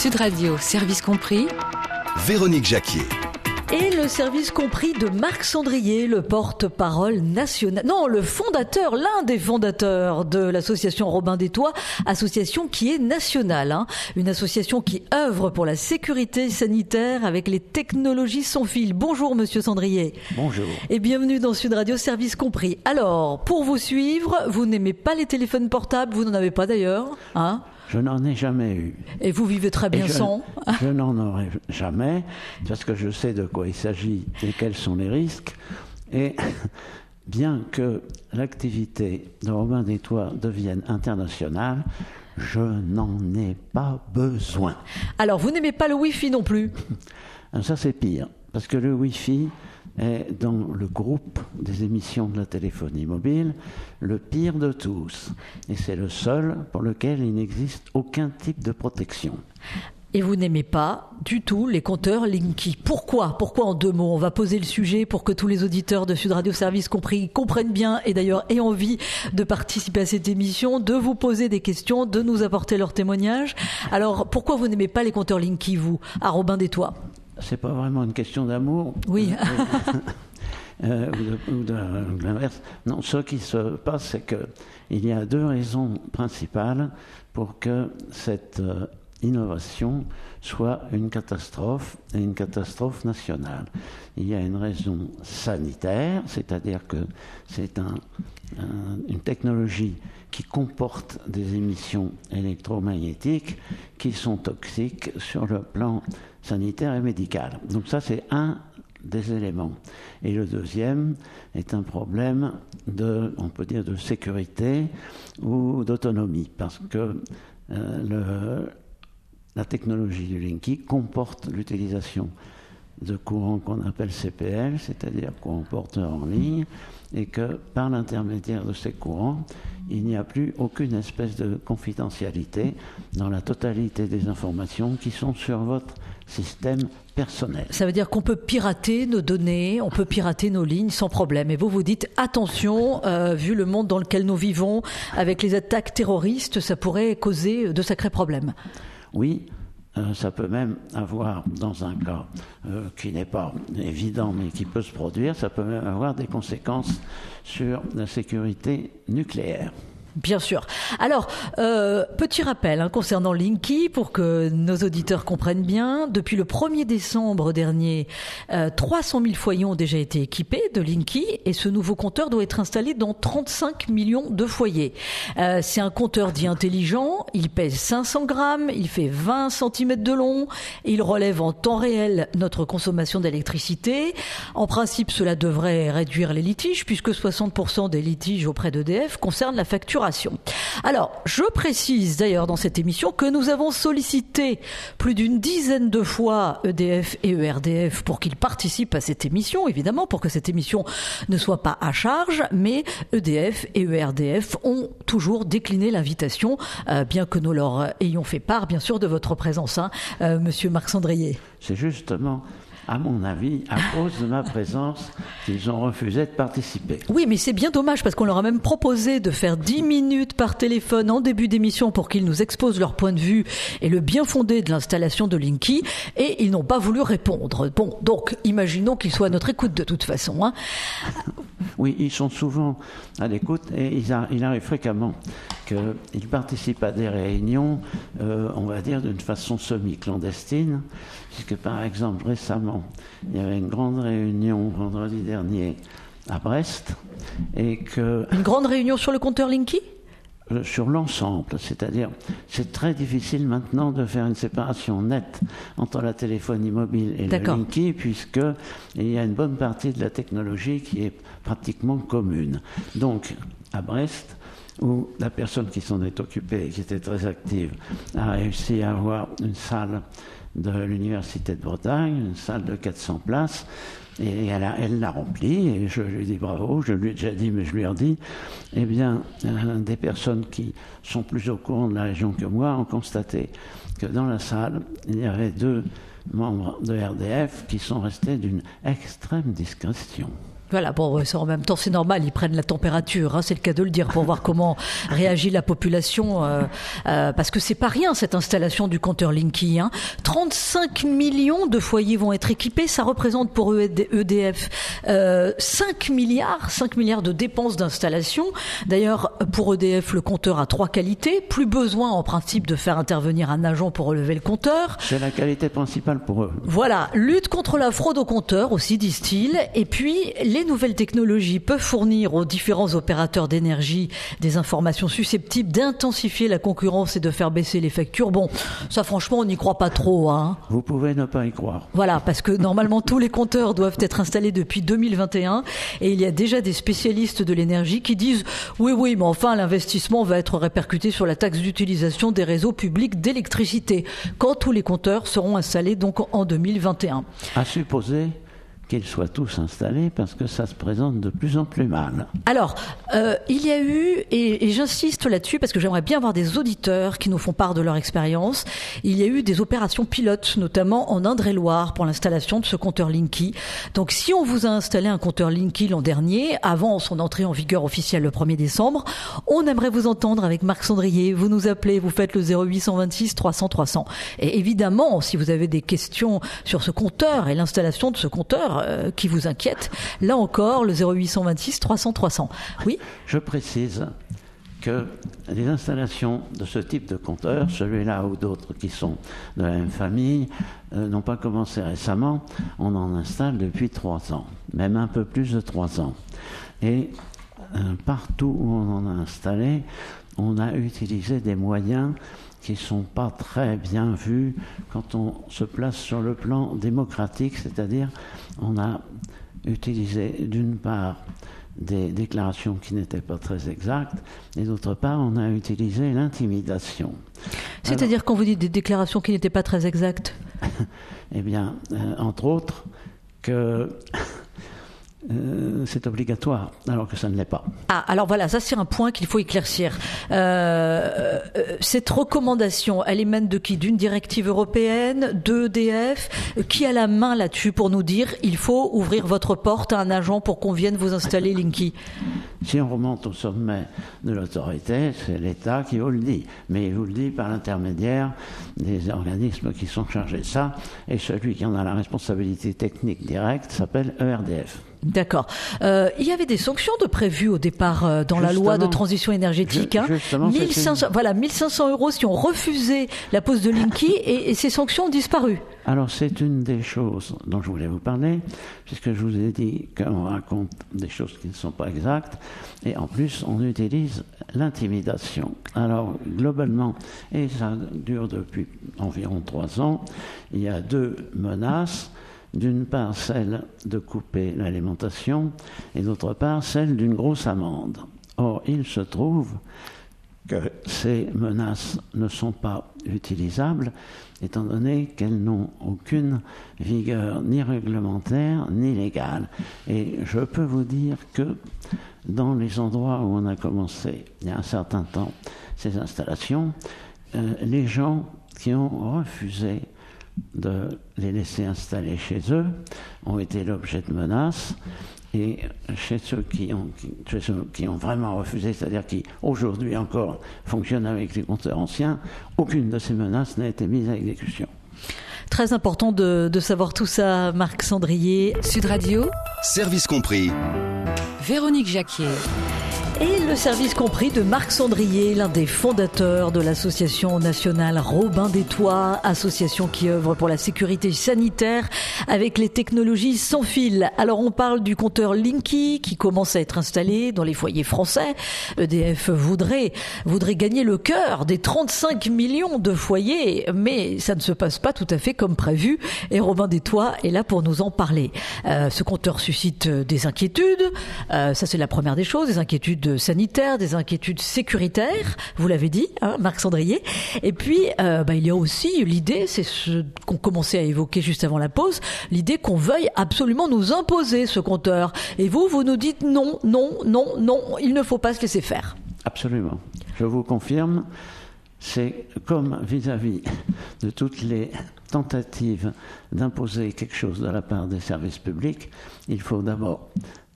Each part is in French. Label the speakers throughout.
Speaker 1: Sud Radio, service compris.
Speaker 2: Véronique Jacquier.
Speaker 3: Et le service compris de Marc Sandrier, le porte-parole national, non, le fondateur, l'un des fondateurs de l'association Robin des Toits, association qui est nationale, hein. une association qui œuvre pour la sécurité sanitaire avec les technologies sans fil. Bonjour Monsieur Sandrier.
Speaker 4: Bonjour.
Speaker 3: Et bienvenue dans Sud Radio, service compris. Alors, pour vous suivre, vous n'aimez pas les téléphones portables, vous n'en avez pas d'ailleurs, hein
Speaker 4: je n'en ai jamais eu.
Speaker 3: Et vous vivez très bien sans?
Speaker 4: Je n'en aurai jamais, parce que je sais de quoi il s'agit et quels sont les risques. Et bien que l'activité de Robin des Toits devienne internationale, je n'en ai pas besoin.
Speaker 3: Alors, vous n'aimez pas le Wi-Fi non plus?
Speaker 4: Ça, c'est pire, parce que le Wi-Fi, est dans le groupe des émissions de la téléphonie mobile le pire de tous. Et c'est le seul pour lequel il n'existe aucun type de protection.
Speaker 3: Et vous n'aimez pas du tout les compteurs Linky. Pourquoi? Pourquoi en deux mots? On va poser le sujet pour que tous les auditeurs de Sud Radio Service compris comprennent bien et d'ailleurs aient envie de participer à cette émission, de vous poser des questions, de nous apporter leurs témoignages. Alors pourquoi vous n'aimez pas les compteurs Linky, vous, à Robin des Toits
Speaker 4: c'est pas vraiment une question d'amour.
Speaker 3: Oui.
Speaker 4: Euh, ou de, l'inverse. Non, ce qui se passe, c'est qu'il y a deux raisons principales pour que cette euh, innovation soit une catastrophe et une catastrophe nationale. Il y a une raison sanitaire, c'est-à-dire que c'est un, une technologie qui comporte des émissions électromagnétiques qui sont toxiques sur le plan sanitaire et médical. Donc ça, c'est un des éléments. Et le deuxième est un problème de, on peut dire, de sécurité ou d'autonomie, parce que euh, la technologie du Linky comporte l'utilisation de courants qu'on appelle CPL, c'est-à-dire courants porteurs en ligne, et que par l'intermédiaire de ces courants, il n'y a plus aucune espèce de confidentialité dans la totalité des informations qui sont sur votre système personnel.
Speaker 3: Ça veut dire qu'on peut pirater nos données, on peut pirater nos lignes sans problème. Et vous vous dites attention, euh, vu le monde dans lequel nous vivons, avec les attaques terroristes, ça pourrait causer de sacrés problèmes.
Speaker 4: Oui, ça peut même avoir, dans un cas euh, qui n'est pas évident mais qui peut se produire, ça peut même avoir des conséquences sur la sécurité nucléaire.
Speaker 3: Bien sûr. Alors, euh, petit rappel hein, concernant Linky pour que nos auditeurs comprennent bien. Depuis le 1er décembre dernier, 300 000 foyers ont déjà été équipés de Linky et ce nouveau compteur doit être installé dans 35 millions de foyers. Euh, c'est un compteur dit intelligent. Il pèse 500 grammes, il fait 20 cm de long, il relève en temps réel notre consommation d'électricité. En principe, cela devrait réduire les litiges puisque 60% des litiges auprès d'EDF concernent la facture alors, je précise d'ailleurs dans cette émission que nous avons sollicité plus d'une dizaine de fois EDF et ERDF pour qu'ils participent à cette émission, évidemment, pour que cette émission ne soit pas à charge, mais EDF et ERDF ont toujours décliné l'invitation, euh, bien que nous leur ayons fait part, bien sûr, de votre présence, hein, euh, Monsieur Marc Sandrier.
Speaker 4: C'est justement à mon avis, à cause de ma présence, ils ont refusé de participer.
Speaker 3: Oui, mais c'est bien dommage parce qu'on leur a même proposé de faire 10 minutes par téléphone en début d'émission pour qu'ils nous exposent leur point de vue et le bien fondé de l'installation de Linky et ils n'ont pas voulu répondre. Bon, donc imaginons qu'ils soient à notre écoute de toute façon. Hein.
Speaker 4: Oui, ils sont souvent à l'écoute et il arrive fréquemment qu'ils participent à des réunions, euh, on va dire, d'une façon semi-clandestine, puisque par exemple récemment, il y avait une grande réunion vendredi dernier à Brest, et que...
Speaker 3: Une grande réunion sur le compteur Linky?
Speaker 4: Sur l'ensemble, c'est-à-dire c'est très difficile maintenant de faire une séparation nette entre la téléphonie mobile et le Linky, puisque il y a une bonne partie de la technologie qui est pratiquement commune. Donc à Brest, où la personne qui s'en est occupée, qui était très active, a réussi à avoir une salle de l'Université de Bretagne, une salle de 400 places, et elle, l'a remplie, et je lui dis bravo, je lui ai déjà dit, mais je lui ai dit, eh bien, euh, des personnes qui sont plus au courant de la région que moi ont constaté que dans la salle, il y avait deux membres de RDF qui sont restés d'une extrême discrétion.
Speaker 3: Voilà, bon, en même temps, c'est normal, ils prennent la température, hein, c'est le cas de le dire, pour voir comment réagit la population, euh, euh, parce que c'est pas rien cette installation du compteur Linky. Hein. 35 millions de foyers vont être équipés, ça représente pour EDF euh, 5 milliards, 5 milliards de dépenses d'installation. D'ailleurs, pour EDF, le compteur a trois qualités. Plus besoin, en principe, de faire intervenir un agent pour relever le compteur.
Speaker 4: C'est la qualité principale pour eux.
Speaker 3: Voilà, lutte contre la fraude au compteur aussi, disent-ils, et puis les les nouvelles technologies peuvent fournir aux différents opérateurs d'énergie des informations susceptibles d'intensifier la concurrence et de faire baisser les factures, bon, ça franchement, on n'y croit pas trop. Hein.
Speaker 4: Vous pouvez ne pas y croire.
Speaker 3: Voilà, parce que normalement, tous les compteurs doivent être installés depuis 2021 et il y a déjà des spécialistes de l'énergie qui disent oui, oui, mais enfin, l'investissement va être répercuté sur la taxe d'utilisation des réseaux publics d'électricité quand tous les compteurs seront installés donc en 2021.
Speaker 4: À supposer qu'ils soient tous installés parce que ça se présente de plus en plus mal.
Speaker 3: Alors, euh, il y a eu, et, j'insiste là-dessus parce que j'aimerais bien avoir des auditeurs qui nous font part de leur expérience, il y a eu des opérations pilotes, notamment en Indre-et-Loire, pour l'installation de ce compteur Linky. Donc, si on vous a installé un compteur Linky l'an dernier, avant son entrée en vigueur officielle le 1er décembre, on aimerait vous entendre avec Marc Sandrier. Vous nous appelez, vous faites le 0826 300 300. Et évidemment, si vous avez des questions sur ce compteur et l'installation de ce compteur, euh, qui vous inquiète. Là encore, le 0826 300 300. Oui?
Speaker 4: Je précise que les installations de ce type de compteur, celui-là ou d'autres qui sont de la même famille, euh, n'ont pas commencé récemment. On en installe depuis trois ans, même un peu plus de trois ans. Et euh, partout où on en a installé, on a utilisé des moyens qui ne sont pas très bien vus quand on se place sur le plan démocratique, c'est-à-dire on a utilisé d'une part des déclarations qui n'étaient pas très exactes, et d'autre part, on a utilisé l'intimidation.
Speaker 3: C'est-à-dire quand vous dites des déclarations qui n'étaient pas très exactes?
Speaker 4: Eh bien, euh, entre autres, que euh, c'est obligatoire, alors que ça ne l'est pas.
Speaker 3: Ah, alors voilà, ça c'est un point qu'il faut éclaircir. Euh, euh, cette recommandation, elle émane de qui? D'une directive européenne, d'EDF Qui a la main là-dessus pour nous dire il faut ouvrir votre porte à un agent pour qu'on vienne vous installer Linky
Speaker 4: Si on remonte au sommet de l'autorité, c'est l'État qui vous le dit. Mais il vous le dit par l'intermédiaire des organismes qui sont chargés de ça. Et celui qui en a la responsabilité technique directe s'appelle ERDF.
Speaker 3: D'accord. Euh, il y avait des sanctions de prévues au départ euh, dans la loi de transition énergétique. hein. 1500, Voilà, 1500 euros si on refusait la pose de Linky et, ces sanctions ont disparu.
Speaker 4: Alors c'est une des choses dont je voulais vous parler, puisque je vous ai dit qu'on raconte des choses qui ne sont pas exactes, et en plus on utilise l'intimidation. Alors globalement, et ça dure depuis environ trois ans, il y a deux menaces d'une part celle de couper l'alimentation et d'autre part celle d'une grosse amende. Or, il se trouve que ces menaces ne sont pas utilisables étant donné qu'elles n'ont aucune vigueur ni réglementaire ni légale. Et je peux vous dire que dans les endroits où on a commencé il y a un certain temps ces installations, euh, les gens qui ont refusé de les laisser installer chez eux ont été l'objet de menaces. Et chez ceux qui ont, qui ont vraiment refusé, c'est-à-dire qui aujourd'hui encore fonctionnent avec les compteurs anciens, aucune de ces menaces n'a été mise à exécution.
Speaker 3: Très important de, de savoir tout ça, Marc Sandrier.
Speaker 1: Sud Radio.
Speaker 2: Service compris.
Speaker 1: Véronique Jacquier.
Speaker 3: Et le service compris de Marc Sandrier, l'un des fondateurs de l'association nationale Robin des Toits, association qui œuvre pour la sécurité sanitaire avec les technologies sans fil. Alors on parle du compteur Linky qui commence à être installé dans les foyers français. EDF voudrait, voudrait gagner le cœur des 35 millions de foyers, mais ça ne se passe pas tout à fait comme prévu. Et Robin des Toits est là pour nous en parler. Euh, ce compteur suscite des inquiétudes. Euh, ça c'est la première des choses, des inquiétudes des inquiétudes sécuritaires, vous l'avez dit, hein, Marc Sandrier. Et puis, euh, bah, il y a aussi l'idée, c'est ce qu'on commençait à évoquer juste avant la pause, l'idée qu'on veuille absolument nous imposer ce compteur. Et vous, vous nous dites non, non, non, non, il ne faut pas se laisser faire.
Speaker 4: Absolument. Je vous confirme, c'est comme vis-à-vis de toutes les tentatives d'imposer quelque chose de la part des services publics, il faut d'abord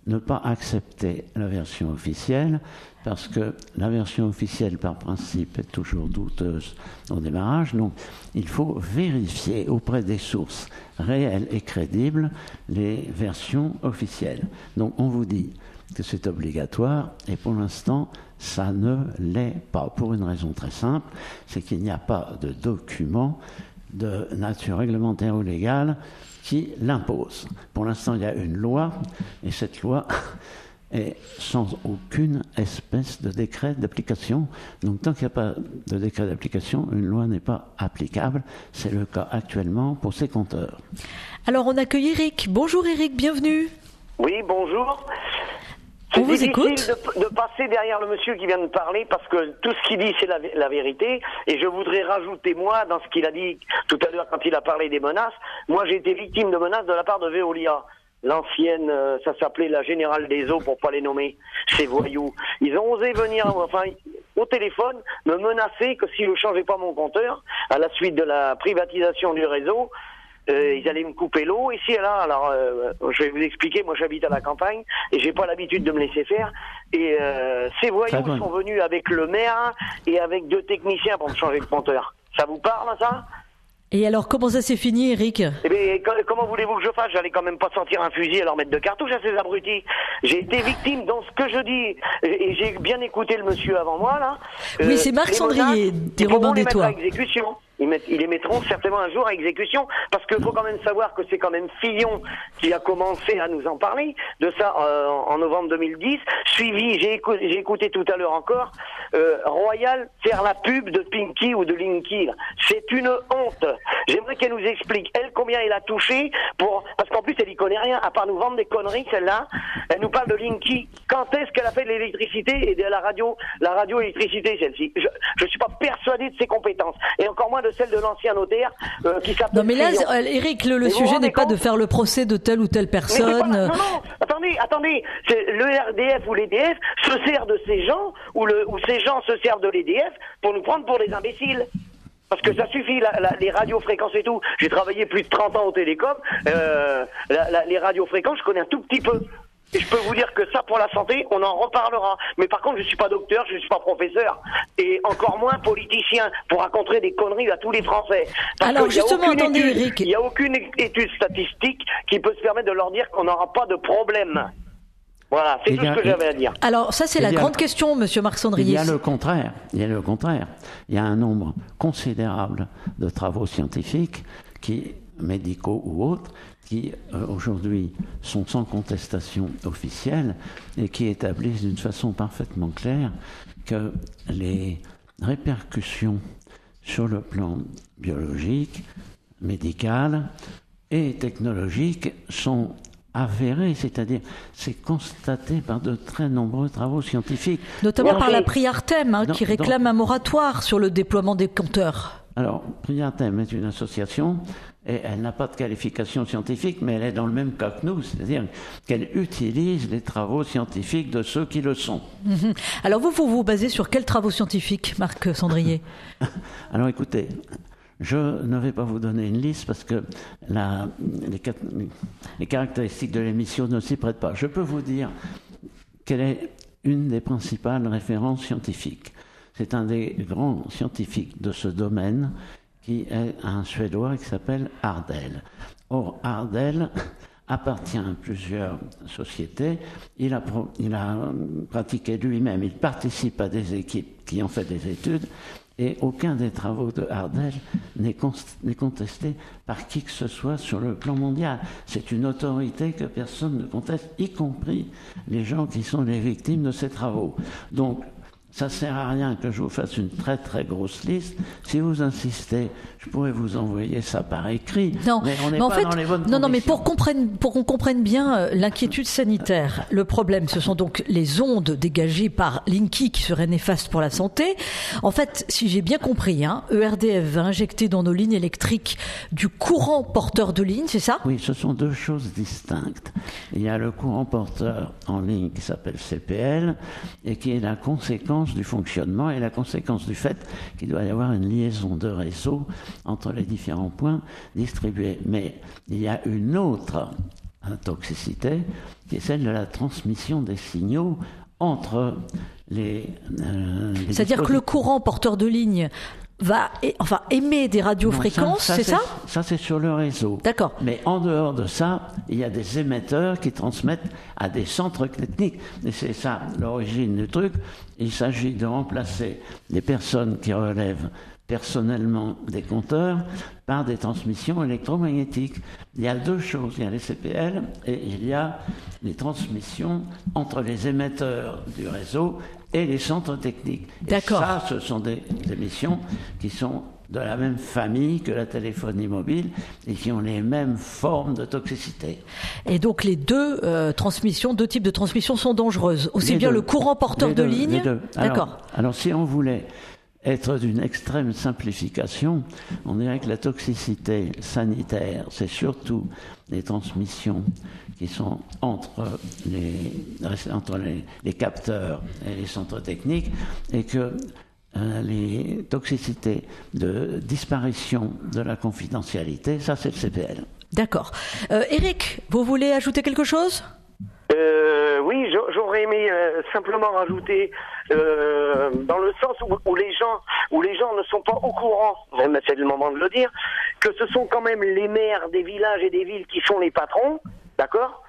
Speaker 4: ne pas accepter la version officielle parce que la version officielle par principe est toujours douteuse au démarrage. Donc il faut vérifier auprès des sources réelles et crédibles les versions officielles. Donc on vous dit que c'est obligatoire et pour l'instant ça ne l'est pas pour une raison très simple, c'est qu'il n'y a pas de document de nature réglementaire ou légale qui l'impose. Pour l'instant, il y a une loi, et cette loi est sans aucune espèce de décret d'application. Donc tant qu'il n'y a pas de décret d'application, une loi n'est pas applicable. C'est le cas actuellement pour ces compteurs.
Speaker 3: Alors on accueille Eric. Bonjour Eric, bienvenue.
Speaker 5: Oui, bonjour.
Speaker 3: On vous
Speaker 5: difficile
Speaker 3: écoute.
Speaker 5: de, de passer derrière le monsieur qui vient de parler parce que tout ce qu'il dit c'est la, la vérité et je voudrais rajouter moi dans ce qu'il a dit tout à l'heure quand il a parlé des menaces. Moi j'ai été victime de menaces de la part de Veolia. L'ancienne, euh, ça s'appelait la générale des eaux pour pas les nommer, ces voyous. Ils ont osé venir, enfin, au téléphone, me menacer que si je changeais pas mon compteur, à la suite de la privatisation du réseau, euh, ils allaient me couper l'eau ici et là. Alors, euh, je vais vous expliquer. Moi, j'habite à la campagne et j'ai pas l'habitude de me laisser faire. Et euh, ces voyous sont venus avec le maire et avec deux techniciens pour me changer le compteur. Ça vous parle, ça?
Speaker 3: Et alors comment ça s'est fini Eric?
Speaker 5: Eh bien, co- comment voulez-vous que je fasse? J'allais quand même pas sortir un fusil et leur mettre de cartouches à ces abrutis. J'ai été victime dans ce que je dis et j'ai bien écouté le monsieur avant moi là.
Speaker 3: Oui, c'est Marc
Speaker 5: menaces,
Speaker 3: des Robins des Toits.
Speaker 5: Ils, les mettront certainement un jour à exécution parce qu'il faut quand même savoir que c'est quand même Fillon qui a commencé à nous en parler de ça euh, en novembre 2010. Suivi, j'ai écou- j'ai écouté tout à l'heure encore euh, Royal faire la pub de Pinky ou de Linky. C'est une honte. J'aimerais qu'elle nous explique elle combien elle a touché pour parce qu'en plus elle y connaît rien à part nous vendre des conneries celle-là. Elle nous parle de Linky. Quand est-ce qu'elle a fait de l'électricité et de la radio, la radio-électricité celle-ci? Je je suis pas persuadé de ses compétences et encore moins de celle de l'ancien notaire euh, qui s'appelle.
Speaker 3: Non mais là,
Speaker 5: Fillon.
Speaker 3: euh, Eric, le, sujet n'est pas de faire le procès de telle ou telle personne.
Speaker 5: pas- non, non, attendez, attendez. Le RDF ou l'EDF se sert de ces gens, ou, le, ou ces gens se servent de l'EDF pour nous prendre pour des imbéciles. Parce que ça suffit, la- la- les radiofréquences et tout. J'ai travaillé plus de 30 ans au télécom. Euh, la- les radiofréquences, je connais un tout petit peu. Et je peux vous dire que ça, pour la santé, on en reparlera. Mais par contre, je suis pas docteur, je suis pas professeur, et encore moins politicien pour raconter des conneries à tous les Français. Parce
Speaker 3: Alors, justement,
Speaker 5: aucune
Speaker 3: attendez,
Speaker 5: étude-
Speaker 3: Eric.
Speaker 5: Il n'y a aucune étude statistique qui peut se permettre de leur dire qu'on n'aura pas de problème. Voilà, c'est
Speaker 4: Il
Speaker 5: tout ce que j'avais à dire.
Speaker 3: Alors ça c'est
Speaker 4: Il
Speaker 3: la grande question, Monsieur Marc
Speaker 4: Il
Speaker 3: Sandrier.
Speaker 4: y a le contraire. Il y a le contraire. Il y a un nombre considérable de travaux scientifiques, qui, médicaux ou autres, qui euh, aujourd'hui sont sans contestation officielle et qui établissent d'une façon parfaitement claire que les répercussions sur le plan biologique, médical et technologique sont avérées, c'est-à-dire c'est constaté par de très nombreux travaux scientifiques.
Speaker 3: Notamment par la Priartem, hein, qui réclame un moratoire sur le déploiement des compteurs.
Speaker 4: Alors, Priatem est une association et elle n'a pas de qualification scientifique, mais elle est dans le même cas que nous, c'est-à-dire qu'elle utilise les travaux scientifiques de ceux qui le sont.
Speaker 3: Alors vous, vous vous basez sur quels travaux scientifiques, Marc Sandrier
Speaker 4: Alors écoutez, je ne vais pas vous donner une liste parce que la- les, les caractéristiques de l'émission ne s'y prêtent pas. Je peux vous dire quelle est une des principales références scientifiques. C'est un des grands scientifiques de ce domaine qui est un Suédois qui s'appelle Ardel. Or, Ardel appartient à plusieurs sociétés. Il a, pratiqué lui-même, il participe à des équipes qui ont fait des études et aucun des travaux de Ardel n'est cons- n'est contesté par qui que ce soit sur le plan mondial. C'est une autorité que personne ne conteste, y compris les gens qui sont les victimes de ces travaux. Donc, ça sert à rien que je vous fasse une très très grosse liste. Si vous insistez, je pourrais vous envoyer ça par écrit.
Speaker 3: Non,
Speaker 4: mais on n'est
Speaker 3: en fait,
Speaker 4: dans les bonnes
Speaker 3: non, non, mais pour qu'on comprenne, pour qu'on comprenne bien euh, l'inquiétude sanitaire, le problème, ce sont donc les ondes dégagées par Linky qui seraient néfastes pour la santé. En fait, si j'ai bien compris, hein, ERDF va injecter dans nos lignes électriques du courant porteur de ligne, c'est ça?
Speaker 4: Oui, ce sont deux choses distinctes. Il y a le courant porteur en ligne qui s'appelle CPL et qui est la conséquence du fonctionnement et la conséquence du fait qu'il doit y avoir une liaison de réseau entre les différents points distribués. Mais il y a une autre toxicité, qui est celle de la transmission des signaux entre les...
Speaker 3: euh, C'est-à-dire que le courant porteur de ligne va enfin émet des radiofréquences, c'est ça?
Speaker 4: Ça, c'est sur le réseau.
Speaker 3: D'accord.
Speaker 4: Mais en dehors de ça, il y a des émetteurs qui transmettent à des centres techniques. Et c'est ça l'origine du truc. Il s'agit de remplacer les personnes qui relèvent personnellement des compteurs par des transmissions électromagnétiques. Il y a deux choses, il y a les CPL et il y a les transmissions entre les émetteurs du réseau et les centres techniques.
Speaker 3: D'accord.
Speaker 4: Ça, ce sont des émissions qui sont de la même famille que la téléphonie mobile et qui ont les mêmes formes de toxicité.
Speaker 3: Et donc les deux euh, transmissions, deux types de transmissions sont dangereuses. Aussi bien le courant porteur de ligne.
Speaker 4: D'accord. Alors si on voulait être d'une extrême simplification, on dirait que la toxicité sanitaire, c'est surtout les transmissions qui sont entre les, entre les, capteurs et les centres techniques, et que euh, les toxicités de disparition de la confidentialité, ça c'est le CPL.
Speaker 3: D'accord. Euh, Eric, vous voulez ajouter quelque chose?
Speaker 5: Euh, oui, j'aurais aimé euh, simplement rajouter euh, dans le sens où, les gens où les gens ne sont pas au courant, c'est le moment de le dire, que ce sont quand même les maires des villages et des villes qui sont les patrons, d'accord?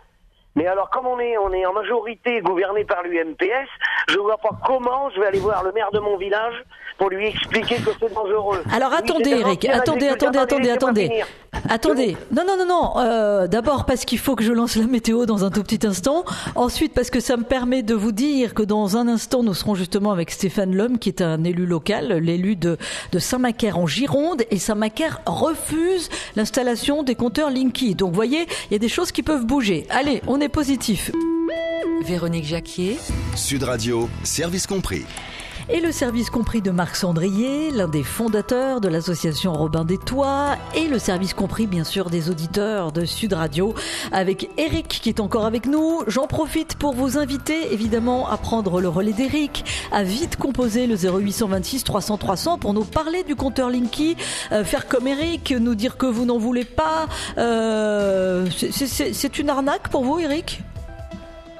Speaker 5: Mais alors, comme on est, on est en majorité gouverné par l'UMPS, je vois pas comment je vais aller voir le maire de mon village pour lui expliquer que c'est dangereux.
Speaker 3: Alors attendez, Eric, attendez, attendez, attendez, attendez. Attendez. Non, non, non, non. Euh, D'abord parce qu'il faut que je lance la météo dans un tout petit instant. Ensuite parce que ça me permet de vous dire que dans un instant, nous serons justement avec Stéphane Lhomme, qui est un élu local, l'élu de, de Saint-Macaire en Gironde. Et Saint-Macaire refuse l'installation des compteurs Linky. Donc, vous voyez, il y a des choses qui peuvent bouger. Allez, on est positif.
Speaker 1: Véronique Jacquier.
Speaker 2: Sud Radio, service compris.
Speaker 3: Et le service compris de Marc Sandrier, l'un des fondateurs de l'association Robin des Toits, et le service compris bien sûr des auditeurs de Sud Radio, avec Eric qui est encore avec nous. J'en profite pour vous inviter évidemment à prendre le relais d'Eric, à vite composer le 0826 300 300 pour nous parler du compteur Linky, euh, faire comme Eric, nous dire que vous n'en voulez pas. Euh, c'est une arnaque pour vous Eric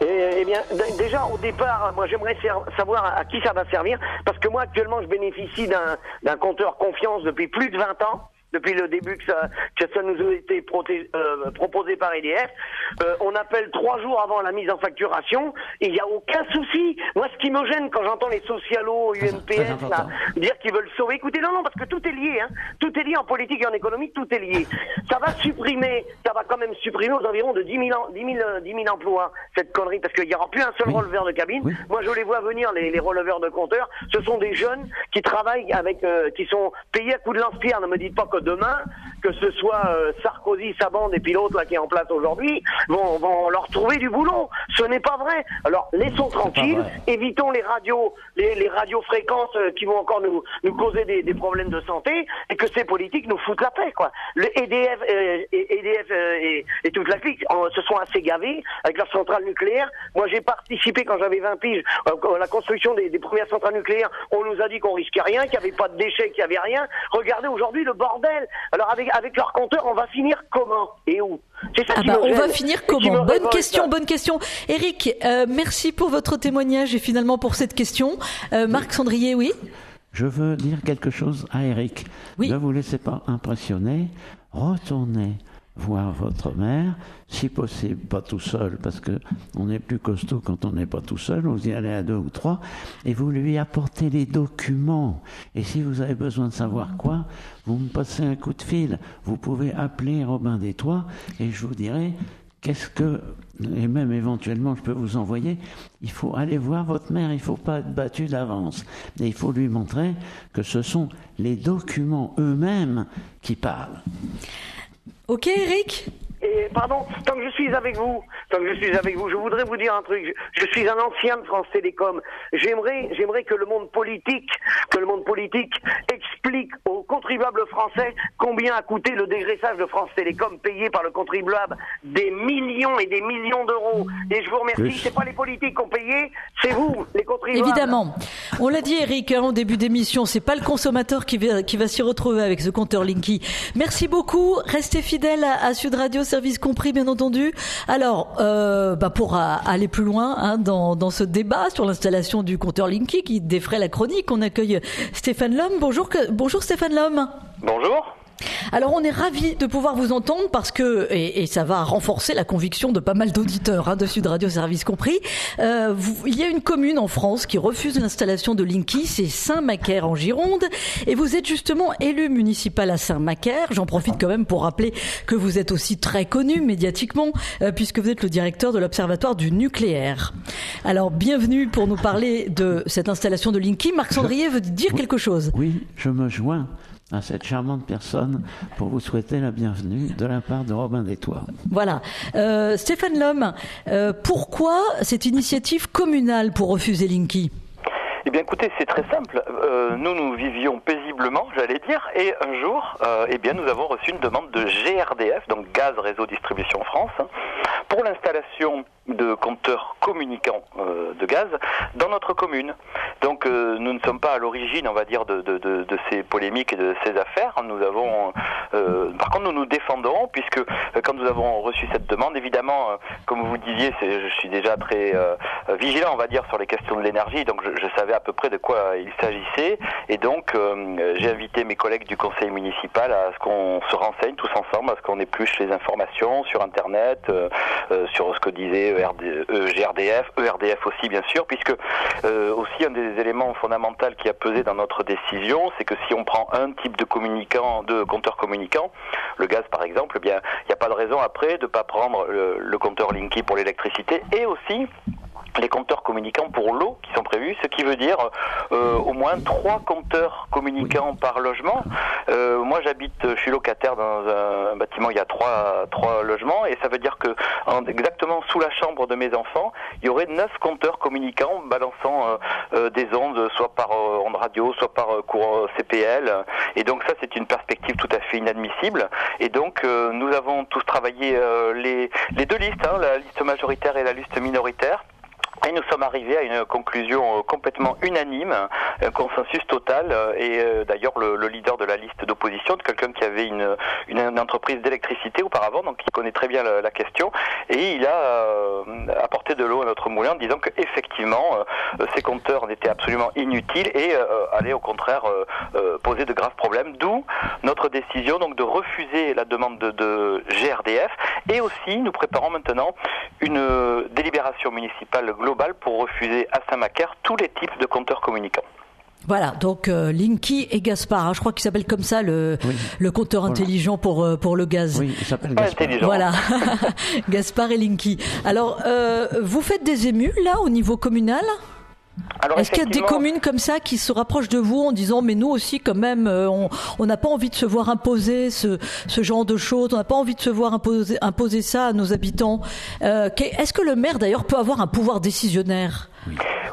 Speaker 5: eh bien, déjà au départ, moi j'aimerais savoir à qui ça va servir, parce que moi actuellement je bénéficie d'un compteur confiance depuis plus de 20 ans depuis le début que ça, que ça nous a été euh, proposé par EDF. Euh, on appelle trois jours avant la mise en facturation et il n'y a aucun souci. Moi, ce qui me gêne quand j'entends les socialos, UMPS, là, dire qu'ils veulent sauver, écoutez, non, non, parce que tout est lié, hein. tout est lié en politique et en économie, tout est lié. Ça va supprimer, ça va quand même supprimer aux environs de 10 000, 10 000, emplois, cette connerie, parce qu'il n'y aura plus un seul releveur de cabine. Moi, je les vois venir, les, les releveurs de compteurs. Ce sont des jeunes qui travaillent avec, euh, qui sont payés à coups de lance-pierre. Ne me dites pas que demain, que ce soit euh, Sarkozy, sa bande et puis l'autre là qui est en place aujourd'hui, vont, vont leur trouver du boulot. Ce n'est pas vrai. Alors laissons tranquille, évitons les radios, les, les radiofréquences euh, qui vont encore nous, nous causer des, des, problèmes de santé et que ces politiques nous foutent la paix quoi. Le EDF, euh, EDF et, et, toute la clique se sont assez gavés avec leur centrale nucléaire. Moi j'ai participé quand j'avais 20 piges à la construction des, des, premières centrales nucléaires. On nous a dit qu'on risquait rien, qu'il n'y avait pas de déchets, qu'il n'y avait rien. Regardez aujourd'hui le bordel. Alors avec, avec leur compteur, on va finir comment et où?
Speaker 3: Ah bah, on va finir comment Bonne question, bonne question. Eric, euh, merci pour votre témoignage et finalement pour cette question. Euh, Marc Sandrier, oui?
Speaker 4: Je veux dire quelque chose à Eric.
Speaker 3: Oui.
Speaker 4: Ne vous laissez pas impressionner. Retournez voir votre mère, si possible pas tout seul, parce que on est plus costaud quand on n'est pas tout seul, vous y allez à deux ou trois, et vous lui apportez les documents. Et si vous avez besoin de savoir quoi, vous me passez un coup de fil. Vous pouvez appeler Robin des Toits, et je vous dirai qu'est-ce que, et même éventuellement je peux vous envoyer, il faut aller voir votre mère, il faut pas être battu d'avance. Et il faut lui montrer que ce sont les documents eux-mêmes qui parlent.
Speaker 3: Ok, Eric?
Speaker 5: Et pardon, tant que je suis avec vous, tant que je suis avec vous, je voudrais vous dire un truc. Je, suis un ancien de France Télécom. J'aimerais, j'aimerais que le monde politique, que le monde politique explique aux contribuables français combien a coûté le dégraissage de France Télécom payé par le contribuable des millions et des millions d'euros. Et je vous remercie. C'est pas les politiques qui ont payé, c'est vous, les contribuables.
Speaker 3: Évidemment. On l'a dit, Eric, hein, au début d'émission, c'est pas le consommateur qui va, qui va s'y retrouver avec ce compteur Linky. Merci beaucoup. Restez fidèles à, à Sud Radio service compris, bien entendu. Alors, euh, bah pour aller plus loin hein, dans, ce débat sur l'installation du compteur Linky qui défraie la chronique, on accueille Stéphane Lhomme. Bonjour, bonjour Stéphane Lhomme.
Speaker 6: Bonjour.
Speaker 3: Alors on est ravi de pouvoir vous entendre parce que et, ça va renforcer la conviction de pas mal d'auditeurs hein, de Sud Radio Service compris. Euh, il y a une commune en France qui refuse l'installation de Linky, c'est Saint-Macaire en Gironde, et vous êtes justement élu municipal à Saint-Macaire. J'en profite quand même pour rappeler que vous êtes aussi très connu médiatiquement euh, puisque vous êtes le directeur de l'Observatoire du nucléaire. Alors bienvenue pour nous parler de cette installation de Linky. Marc Sandrier veut dire quelque chose.
Speaker 4: Oui, je me joins à cette charmante personne pour vous souhaiter la bienvenue de la part de Robin Toits.
Speaker 3: Voilà. Euh, Stéphane Lhomme, euh, pourquoi cette initiative communale pour refuser Linky?
Speaker 6: Eh bien, écoutez, c'est très simple. Euh, nous, nous vivions paisiblement, j'allais dire, et un jour, eh bien, nous avons reçu une demande de GRDF, donc Gaz Réseau Distribution France, hein, pour l'installation de compteurs communicants euh, de gaz dans notre commune. Donc euh, nous ne sommes pas à l'origine, on va dire, de, ces polémiques et de ces affaires. Nous avons, euh, par contre, nous nous défendons puisque quand nous avons reçu cette demande, évidemment, comme vous disiez, je suis déjà très vigilant, on va dire, sur les questions de l'énergie. Donc je, savais à peu près de quoi il s'agissait et donc j'ai invité mes collègues du conseil municipal à ce qu'on se renseigne tous ensemble, à ce qu'on épluche les informations sur Internet, sur ce que disait GRDF, e ERDF aussi bien sûr, puisque euh, aussi un des éléments fondamentaux qui a pesé dans notre décision, c'est que si on prend un type de communicant, de compteur communicant, le gaz par exemple, eh il n'y a pas de raison après de ne pas prendre le compteur Linky pour l'électricité et aussi les compteurs communicants pour l'eau qui sont prévus, ce qui veut dire euh, au moins trois compteurs communicants par logement. Euh, moi, j'habite, je suis locataire dans un, bâtiment, il y a trois, trois logements, et ça veut dire que en, exactement sous la chambre de mes enfants, il y aurait neuf compteurs communicants balançant euh, euh des ondes, soit par euh, onde radio, soit par courant CPL. Et donc ça, c'est une perspective tout à fait inadmissible. Et donc, nous avons tous travaillé les, les deux listes, hein, la liste majoritaire et la liste minoritaire. Et nous sommes arrivés à une conclusion euh, complètement unanime, un consensus total. Euh, et euh, d'ailleurs, le, leader de la liste d'opposition, quelqu'un qui avait une, entreprise d'électricité auparavant, donc qui connaît très bien la, question, et il a apporté de l'eau à notre moulin en disant qu'effectivement, ces compteurs étaient absolument inutiles et allaient au contraire poser de graves problèmes. D'où notre décision donc de refuser la demande de, de GRDF. Et aussi, nous préparons maintenant une délibération municipale globale pour refuser à Saint-Macaire tous les types de compteurs communicants.
Speaker 3: Voilà, donc euh, Linky et Gaspard, hein, je crois qu'il s'appelle comme ça le, le compteur intelligent pour euh, pour le gaz.
Speaker 4: Oui, il s'appelle Gaspard.
Speaker 3: Voilà, Gaspard et Linky. Alors, euh, vous faites des émus là au niveau communal? Est-ce qu'il y a des communes comme ça qui se rapprochent de vous en disant mais nous aussi quand même euh, on n'a pas envie de se voir imposer ce, ce genre de choses, on n'a pas envie de se voir imposer, imposer ça à nos habitants. Euh, Est-ce que le maire d'ailleurs peut avoir un pouvoir décisionnaire?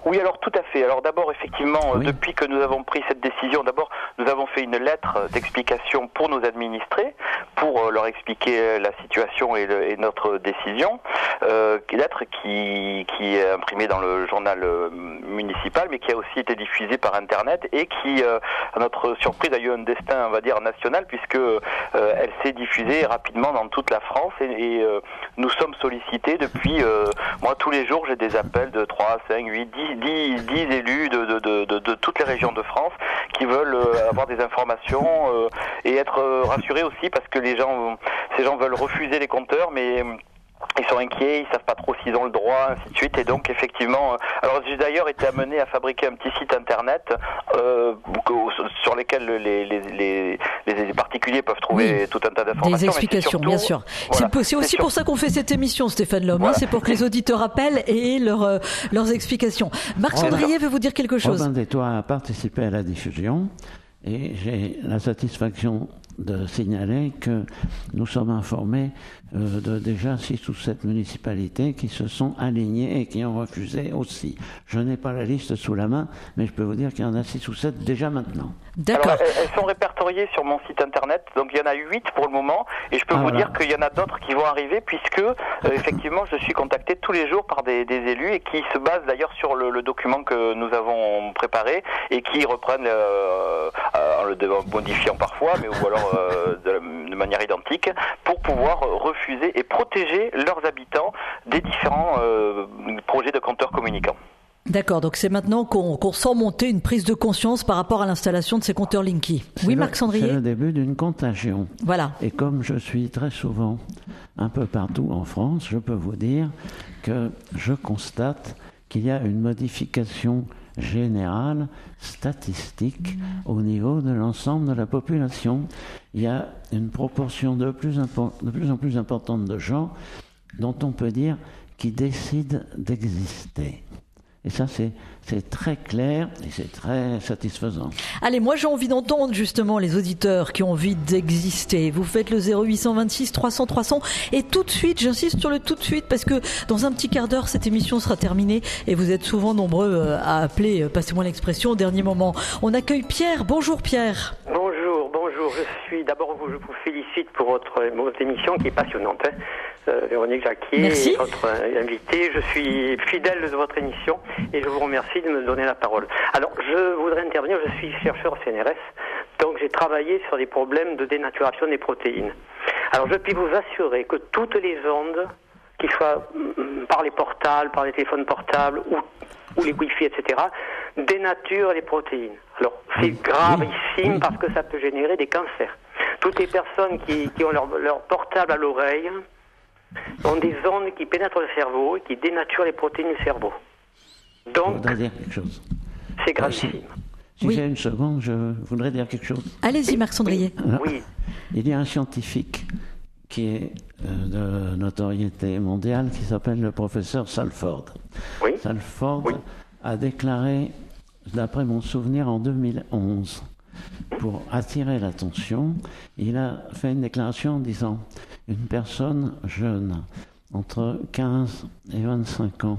Speaker 6: Oui, alors tout à fait. Alors d'abord, effectivement, depuis que nous avons pris cette décision, d'abord, nous avons fait une lettre d'explication pour nos administrés, pour euh, leur expliquer la situation et, le, et notre décision. Euh, lettre qui, qui est imprimée dans le journal euh, municipal, mais qui a aussi été diffusée par Internet et qui, euh, à notre surprise, a eu un destin, on va dire, national, puisque euh, elle s'est diffusée rapidement dans toute la France et, et nous sommes sollicités depuis, moi, tous les jours, j'ai des appels de 3, 5, 8, 10 10, 10 élus de, de, toutes les régions de France qui veulent euh, avoir des informations euh, et être euh, rassurés aussi parce que les gens, ces gens veulent refuser les compteurs, mais ils sont inquiets, ils savent pas trop s'ils ont le droit, ainsi de suite. Et donc effectivement, euh, alors j'ai d'ailleurs été amené à fabriquer un petit site internet euh, sur lequel les, les, les, les, particuliers peuvent trouver tout un tas d'informations.
Speaker 3: Des explications, bien sûr. c'est aussi pour ça qu'on fait cette émission, Stéphane Lhomme. Hein, c'est pour que les auditeurs appellent et leur, euh, leurs explications. Marc Sandrier veut vous dire quelque chose.
Speaker 4: Robin Détois a participé à la diffusion et j'ai la satisfaction de signaler que nous sommes informés euh, de déjà six ou sept municipalités qui se sont alignées et qui ont refusé aussi. Je n'ai pas la liste sous la main, mais je peux vous dire qu'il y en a six ou sept déjà maintenant.
Speaker 3: D'accord.
Speaker 6: Elles sont répertoriées sur mon site internet. Donc il y en a huit pour le moment, et je peux
Speaker 4: Ah,
Speaker 6: vous
Speaker 4: voilà.
Speaker 6: dire qu'il y en a d'autres qui vont arriver, puisque euh, effectivement je suis contacté tous les jours par des, des élus et qui se basent d'ailleurs sur le, le document que nous avons préparé et qui reprennent euh, euh, en le modifiant parfois, mais ou alors euh, de, manière identique, pour pouvoir euh, refuser et protéger leurs habitants des différents euh, projets de compteurs communicants.
Speaker 3: D'accord, donc c'est maintenant qu'on sent monter une prise de conscience par rapport à l'installation de ces compteurs Linky.
Speaker 4: C'est
Speaker 3: Oui, Marc
Speaker 4: C'est
Speaker 3: Sandrier
Speaker 4: le début d'une contagion.
Speaker 3: Voilà.
Speaker 4: Et comme je suis très souvent un peu partout en France, je peux vous dire que je constate qu'il y a une modification générale, statistique, au niveau de l'ensemble de la population. Il y a une proportion de plus, en plus importante de gens dont on peut dire qui décident d'exister. Et ça, c'est c'est très clair et c'est très satisfaisant.
Speaker 3: Allez, moi j'ai envie d'entendre justement les auditeurs qui ont envie d'exister. Vous faites le 0826 300 300 et tout de suite, j'insiste sur le tout de suite parce que dans un petit quart d'heure cette émission sera terminée et vous êtes souvent nombreux euh, à appeler, euh, passez-moi l'expression, au dernier moment. On accueille Pierre. Bonjour Pierre.
Speaker 7: Bonjour, bonjour. Je suis d'abord vous, je vous félicite pour votre, votre émission qui est passionnante. hein. Euh, Véronique Jacquier,
Speaker 3: Merci.
Speaker 7: votre euh, invitée. Je suis fidèle de votre émission et je vous remercie de me donner la parole. Alors, je voudrais intervenir. Je suis chercheur au CNRS, donc j'ai travaillé sur des problèmes de dénaturation des protéines. Alors, je puis vous assurer que toutes les ondes, qu'ils soient mm, par les portables, par les téléphones portables ou, ou les Wi-Fi, etc., dénaturent les protéines. Alors, c'est gravissime parce que ça peut générer des cancers. Toutes les personnes qui, qui ont leur, leur portable à l'oreille ont des ondes qui pénètrent le cerveau et qui dénaturent les protéines du cerveau.
Speaker 4: Je
Speaker 7: Donc,
Speaker 4: voudrais dire quelque chose.
Speaker 7: c'est gravissime.
Speaker 4: Si
Speaker 3: Oui.
Speaker 4: j'ai une seconde, je voudrais dire quelque chose.
Speaker 3: Allez-y Marc Sandrier.
Speaker 7: Oui,
Speaker 4: Il y a un scientifique qui est euh, de notoriété mondiale qui s'appelle le professeur Salford.
Speaker 7: oui,
Speaker 4: Salford
Speaker 7: Oui.
Speaker 4: a déclaré, d'après mon souvenir, en 2011, pour attirer l'attention, il a fait une déclaration en disant une personne jeune, entre 15 et 25 ans,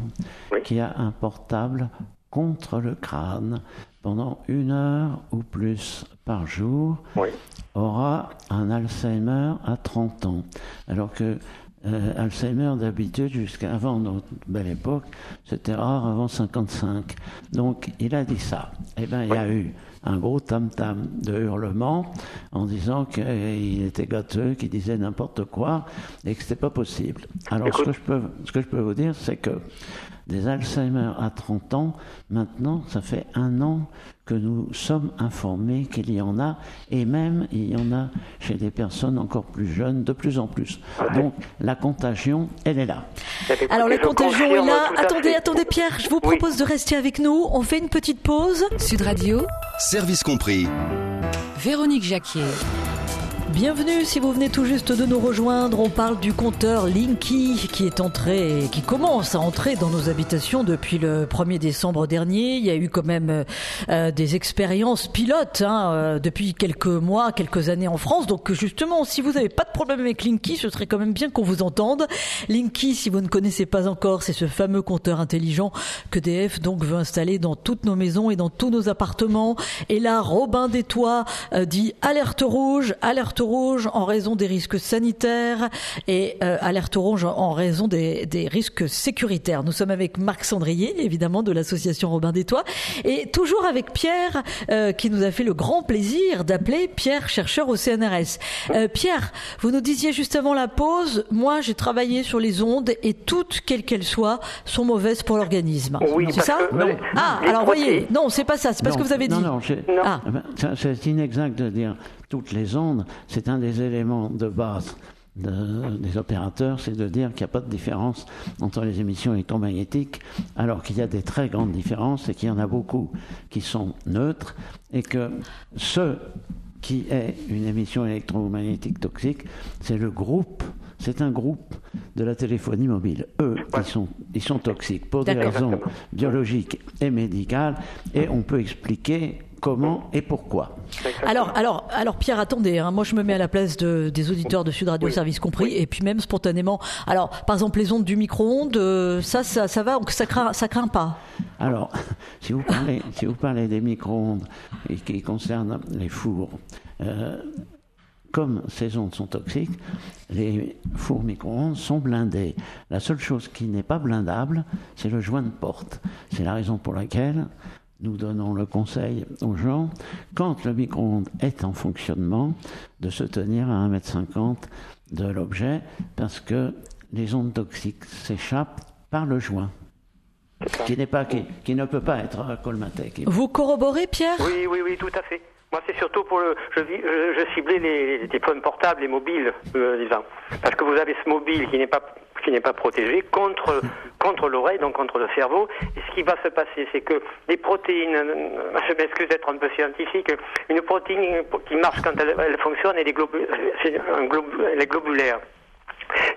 Speaker 7: Oui.
Speaker 4: qui a un portable contre le crâne pendant une heure ou plus par jour,
Speaker 7: oui.
Speaker 4: aura un Alzheimer à 30 ans. Alors que euh, Alzheimer, d'habitude, jusqu'à avant notre belle époque, c'était rare avant 55. Donc, il a dit ça. Eh bien, il y a eu un gros tam-tam de hurlements en disant qu'il était gâteux, qu'il disait n'importe quoi et que c'était pas possible. Alors, ce que, je peux, ce que je peux vous dire, c'est que des Alzheimer à 30 ans, maintenant, ça fait un an que nous sommes informés qu'il y en a, et même il y en a chez des personnes encore plus jeunes, de plus en plus. Donc la contagion, elle est là.
Speaker 7: Écoutez,
Speaker 3: Alors la contagion est là. Attendez, attendez Pierre, je vous
Speaker 7: Oui.
Speaker 3: propose de rester avec nous. On fait une petite pause.
Speaker 1: Sud Radio,
Speaker 2: Service compris.
Speaker 1: Véronique Jacquier.
Speaker 3: Bienvenue si vous venez tout juste de nous rejoindre. On parle du compteur Linky qui est entré, qui commence à entrer dans nos habitations depuis le 1er décembre dernier. Il y a eu quand même euh, des expériences pilotes hein, euh, depuis quelques mois, quelques années en France. Donc justement, si vous n'avez pas de problème avec Linky, ce serait quand même bien qu'on vous entende. Linky, si vous ne connaissez pas encore, c'est ce fameux compteur intelligent que DF donc veut installer dans toutes nos maisons et dans tous nos appartements. Et là, Robin des Toits euh, dit alerte rouge, alerte rouge en raison des risques sanitaires et euh, alerte rouge en raison des, des risques sécuritaires. Nous sommes avec Marc Sandrier, évidemment, de l'association Robin des Toits, et toujours avec Pierre, euh, qui nous a fait le grand plaisir d'appeler Pierre, chercheur au CNRS. Euh, Pierre, vous nous disiez juste avant la pause, moi j'ai travaillé sur les ondes et toutes, quelles qu'elles soient, sont mauvaises pour l'organisme.
Speaker 7: Oui,
Speaker 3: c'est ça
Speaker 7: que-
Speaker 4: Non.
Speaker 3: Ah, alors voyez, non, c'est pas ça, c'est pas ce que vous avez dit.
Speaker 4: Non,
Speaker 7: Non.
Speaker 3: Ah.
Speaker 4: Eh ben, c'est inexact de dire toutes les ondes. C'est un des éléments de base de- des opérateurs, c'est de dire qu'il n'y a pas de différence entre les émissions électromagnétiques, alors qu'il y a des très grandes différences et qu'il y en a beaucoup qui sont neutres, et que ce qui est une émission électromagnétique toxique, c'est le groupe. C'est un groupe de la téléphonie mobile. Eux, ils sont, ils sont toxiques pour des raisons biologiques et médicales, et on peut expliquer comment et pourquoi.
Speaker 3: Alors, alors, alors Pierre, attendez, hein, moi je me mets à la place de, des auditeurs de Sud Radio Service compris, et puis même spontanément. Alors, par exemple, les ondes du micro-ondes, euh, ça, ça, ça va, ça craint, ça craint pas?
Speaker 4: Alors, si vous parlez, si vous parlez des micro-ondes et qui concernent les fours, euh, comme ces ondes sont toxiques, les fours micro-ondes sont blindés. La seule chose qui n'est pas blindable, c'est le joint de porte. C'est la raison pour laquelle nous donnons le conseil aux gens, quand le micro-ondes est en fonctionnement, de se tenir à 1m50 de l'objet, parce que les ondes toxiques s'échappent par le joint. Qui, n'est pas, qui, qui, ne peut pas être colmaté.
Speaker 3: Vous corroborez, Pierre?
Speaker 7: Oui, oui, oui, tout à fait. Moi, c'est surtout pour le. Je, je, ciblais les téléphones portables et mobiles, euh, disons. Parce que vous avez ce mobile qui n'est pas qui n'est pas protégé contre contre l'oreille, donc contre le cerveau. Et ce qui va se passer, c'est que les protéines, je m'excuse d'être un peu scientifique, une protéine qui marche quand elle, fonctionne, elle est, globu, elle est globulaire.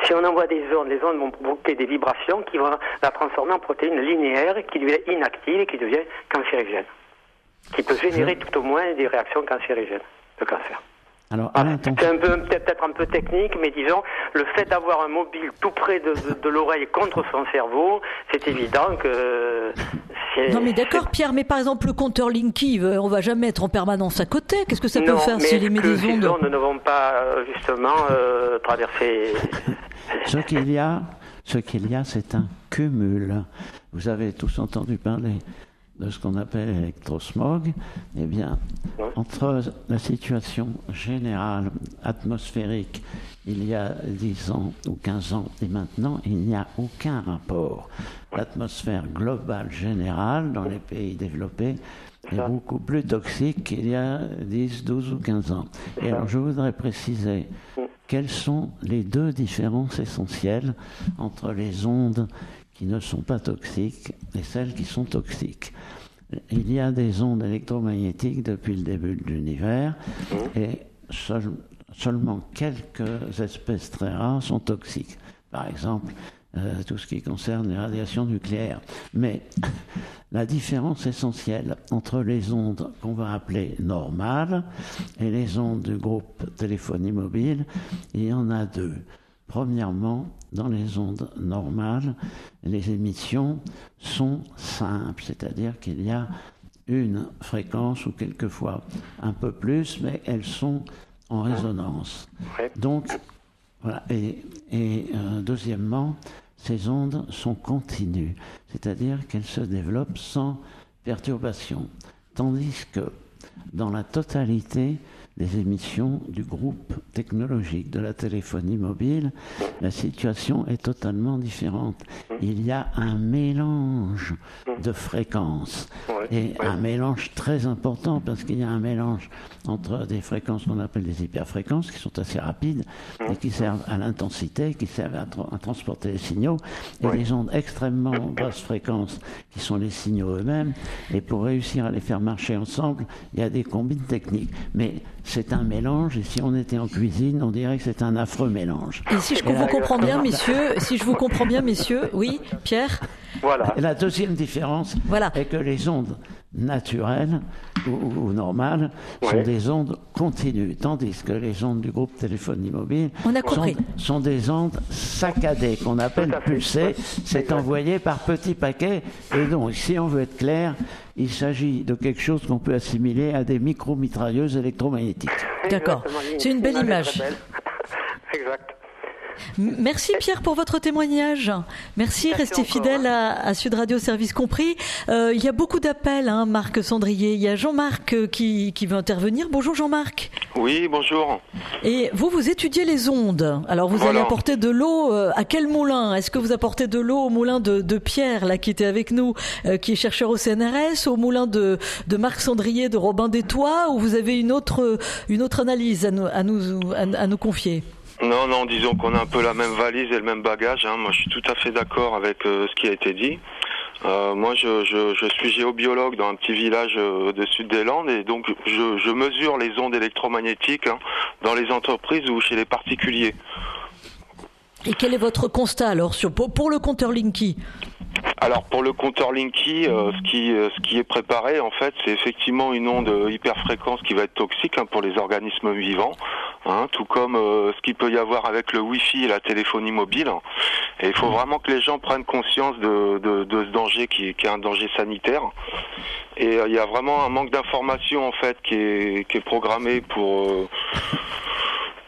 Speaker 7: Si on envoie des ondes, les ondes vont provoquer des vibrations qui vont la transformer en protéine linéaire qui devient inactive et qui devient cancérigène. Qui peut générer tout au moins des réactions cancérigènes de cancer.
Speaker 4: Alors,
Speaker 7: ah, c'est un peu peut-être un peu technique, mais disons le fait d'avoir un mobile tout près de, de, de l'oreille contre son cerveau, c'est évident que.
Speaker 3: Non mais d'accord, Pierre, mais par exemple le compteur Linky, on va jamais être en permanence à côté. Qu'est-ce que ça
Speaker 7: non,
Speaker 3: peut faire s'il émet des ondes
Speaker 7: ne vont pas justement euh, traverser.
Speaker 4: ce qu'il y a, ce qu'il y a, c'est un cumul. Vous avez tous entendu parler de ce qu'on appelle électrosmog, eh bien, entre la situation générale atmosphérique il y a 10 ans ou 15 ans et maintenant, il n'y a aucun rapport. L'atmosphère globale générale dans les pays développés est beaucoup plus toxique qu'il y a 10, 12 ou 15 ans. Et alors, je voudrais préciser quelles sont les deux différences essentielles entre les ondes qui ne sont pas toxiques et celles qui sont toxiques. Il y a des ondes électromagnétiques depuis le début de l'univers et seul, seulement quelques espèces très rares sont toxiques. Par exemple, euh, tout ce qui concerne les radiations nucléaires. Mais la différence essentielle entre les ondes qu'on va appeler normales et les ondes du groupe téléphonie mobile, il y en a deux. Premièrement, dans les ondes normales, les émissions sont simples, c'est-à-dire qu'il y a une fréquence ou quelquefois un peu plus, mais elles sont en résonance. Donc, voilà. Et, et euh, deuxièmement, ces ondes sont continues, c'est-à-dire qu'elles se développent sans perturbation, tandis que dans la totalité des émissions du groupe technologique de la téléphonie mobile, la situation est totalement différente. Il y a un mélange de fréquences. Et un mélange très important parce qu'il y a un mélange entre des fréquences qu'on appelle des hyperfréquences qui sont assez rapides et qui servent à l'intensité, qui servent à, tra à, transporter les signaux et des ondes extrêmement basses fréquences qui sont les signaux eux-mêmes. Et pour réussir à les faire marcher ensemble, il y a des combines techniques. Mais c'est un mélange, et si on était en cuisine, on dirait que c'est un affreux mélange.
Speaker 3: Et si je et vous comprends bien, messieurs, si je vous comprends bien, messieurs, oui, Pierre
Speaker 4: Voilà. Et la deuxième différence voilà. est que les ondes naturelles ou, ou normales ouais. sont des ondes continues, tandis que les ondes du groupe téléphonie mobile sont, sont, des ondes saccadées, qu'on appelle pulsées. C'est envoyé par petits paquets, et donc, si on veut être clair, il s'agit de quelque chose qu'on peut assimiler à des micro-mitrailleuses électromagnétiques.
Speaker 3: D'accord. C'est une belle image.
Speaker 7: exact.
Speaker 3: Merci Pierre pour votre témoignage. Merci, Merci restez fidèle à, à, Sud Radio Service compris. Euh, il y a beaucoup d'appels, hein, Marc Sandrier. Il y a Jean-Marc qui, qui, veut intervenir. Bonjour Jean-Marc.
Speaker 8: Oui, bonjour.
Speaker 3: Et vous, vous étudiez les ondes. Alors vous voilà. allez apporter de l'eau euh, à quel moulin? Est-ce que vous apportez de l'eau au moulin de, de, Pierre, là, qui était avec nous, euh, qui est chercheur au CNRS, au moulin de, de Marc Sandrier, de Robin Détois, ou vous avez une autre, une autre analyse à nous, à nous, à, à nous confier?
Speaker 8: Non, non, disons qu'on a un peu la même valise et le même bagage. Hein. Moi, je suis tout à fait d'accord avec euh, ce qui a été dit. Euh, moi, je, suis géobiologue dans un petit village euh, de sud des Landes et donc je, je mesure les ondes électromagnétiques hein, dans les entreprises ou chez les particuliers.
Speaker 3: Et quel est votre constat alors sur, pour, pour le compteur Linky?
Speaker 8: Alors pour le compteur Linky, euh, ce qui euh, ce qui est préparé en fait, c'est effectivement une onde hyperfréquence qui va être toxique hein, pour les organismes vivants, hein, tout comme euh, ce qu'il peut y avoir avec le Wi-Fi et la téléphonie mobile. Et il faut vraiment que les gens prennent conscience de, de, de ce danger qui, qui est un danger sanitaire. Et euh, il y a vraiment un manque d'information en fait qui est qui est programmé pour euh,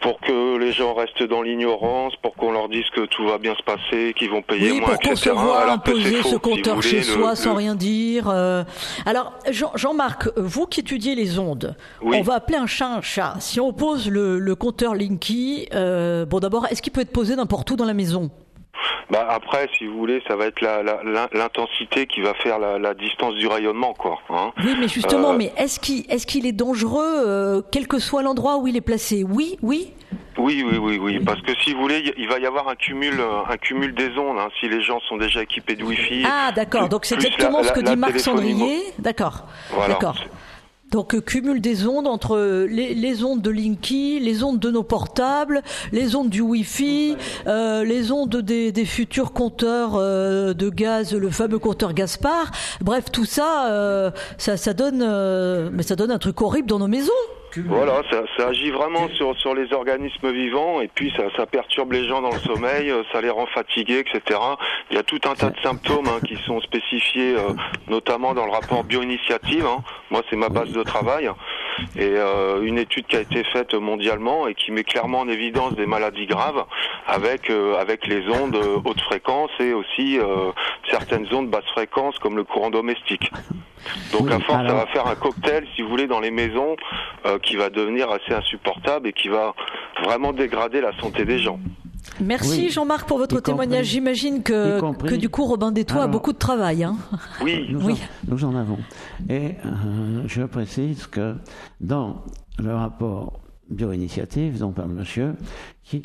Speaker 8: pour que les gens restent dans l'ignorance, pour qu'on leur dise que tout va bien se passer, qu'ils vont payer
Speaker 3: Oui,
Speaker 8: moins,
Speaker 3: pour
Speaker 8: etc. alors
Speaker 3: imposer
Speaker 8: faux,
Speaker 3: ce
Speaker 8: si
Speaker 3: compteur chez soi
Speaker 8: le-
Speaker 3: sans rien dire. euh. Alors, Jean- Jean-Marc, vous qui étudiez les ondes,
Speaker 8: Oui.
Speaker 3: on va appeler un chat un chat. Si on pose le, le compteur Linky, euh, bon d'abord, est-ce qu'il peut être posé n'importe où dans la maison?
Speaker 8: Bah après, si vous voulez, ça va être la- la- l'intensité qui va faire la, la distance du rayonnement, quoi. Hein.
Speaker 3: Oui, mais justement,
Speaker 8: Euh,
Speaker 3: mais est-ce qu'il est, qu'il est dangereux, euh, quel que soit l'endroit où il est placé? Oui, oui?
Speaker 8: Oui, oui, oui, oui, parce que si vous voulez, il- va y avoir un cumul, euh, un cumul des ondes. hein, si les gens sont déjà équipés de Wi-Fi.
Speaker 3: Ah, d'accord. Donc c'est exactement
Speaker 8: la-
Speaker 3: ce que
Speaker 8: la-
Speaker 3: dit
Speaker 8: la
Speaker 3: Marc Sandrier. D'accord.
Speaker 8: Voilà.
Speaker 3: D'accord. Donc euh, cumul des ondes entre euh, les, ondes de Linky, les ondes de nos portables, les ondes du Wi-Fi, euh, les ondes des, des futurs compteurs de gaz, le fameux compteur Gaspard. Bref, tout ça, ça, ça donne, mais ça donne un truc horrible dans nos maisons.
Speaker 8: Voilà, ça, ça agit vraiment sur, sur les organismes vivants et puis ça, ça perturbe les gens dans le sommeil, euh, ça les rend fatigués, etc. Il y a tout un tas de symptômes hein, qui sont spécifiés, euh, notamment dans le rapport bioinitiative. hein. Moi, c'est ma base de travail. Et euh, une étude qui a été faite mondialement et qui met clairement en évidence des maladies graves avec euh, avec les ondes euh, haute fréquence et aussi euh, certaines ondes basse fréquence comme le courant domestique. Donc
Speaker 4: Oui,
Speaker 8: à force, ça va faire un cocktail, si vous voulez, dans les maisons euh, qui va devenir assez insupportable et qui va vraiment dégrader la santé des gens.
Speaker 3: Merci
Speaker 4: Oui.
Speaker 3: Jean-Marc pour votre
Speaker 4: Y
Speaker 3: témoignage. J'imagine que, du coup Robin Détois a beaucoup de travail. Hein.
Speaker 8: Oui,
Speaker 4: Nous,
Speaker 3: Oui.
Speaker 4: en, nous en avons. Et euh, je précise que dans le rapport bioinitiative dont parle monsieur, qui,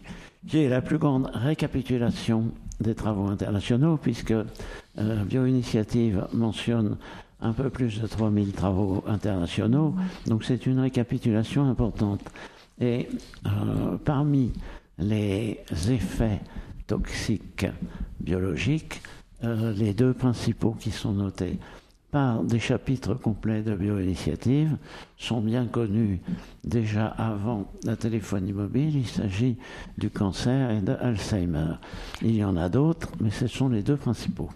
Speaker 4: qui est la plus grande récapitulation des travaux internationaux, puisque euh, bioinitiative mentionne un peu plus de 3000 travaux internationaux, donc c'est une récapitulation importante. Et euh, parmi les effets toxiques biologiques, euh, les deux principaux qui sont notés par des chapitres complets de bioinitiative sont bien connus déjà avant la téléphonie mobile. Il s'agit du cancer et de Alzheimer. Il y en a d'autres, mais ce sont les deux principaux.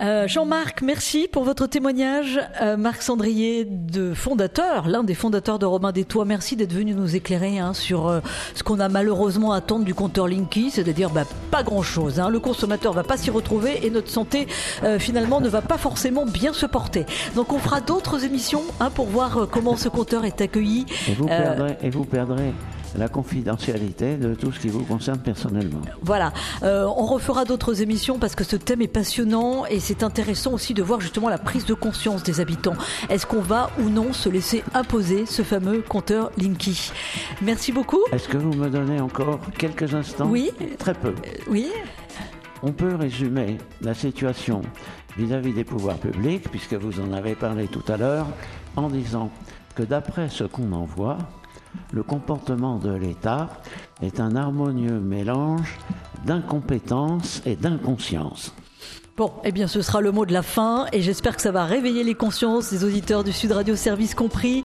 Speaker 3: Euh, Jean-Marc, merci pour votre témoignage. Euh, Marc Sandrier, de fondateur, l'un des fondateurs de Romain des Toits, merci d'être venu nous éclairer hein, sur euh, ce qu'on a malheureusement à attendre du compteur Linky, c'est-à-dire bah, pas grand-chose. Hein. Le consommateur va pas s'y retrouver et notre santé euh, finalement ne va pas forcément bien se porter. Donc on fera d'autres émissions hein, pour voir comment ce compteur est accueilli.
Speaker 4: Et vous, perdrez, et vous perdrez la confidentialité de tout ce qui vous concerne personnellement.
Speaker 3: Voilà, Euh, on refera d'autres émissions parce que ce thème est passionnant et c'est intéressant aussi de voir justement la prise de conscience des habitants. Est-ce qu'on va ou non se laisser imposer ce fameux compteur Linky? Merci beaucoup.
Speaker 4: Est-ce que vous me donnez encore quelques instants?
Speaker 3: Oui.
Speaker 4: Très peu.
Speaker 3: Oui,
Speaker 4: On peut résumer la situation vis-à-vis des pouvoirs publics, puisque vous en avez parlé tout à l'heure, en disant que d'après ce qu'on en voit, le comportement de l'État est un harmonieux mélange d'incompétence et d'inconscience.
Speaker 3: Bon, eh bien ce sera le mot de la fin et j'espère que ça va réveiller les consciences des auditeurs du Sud Radio Service compris.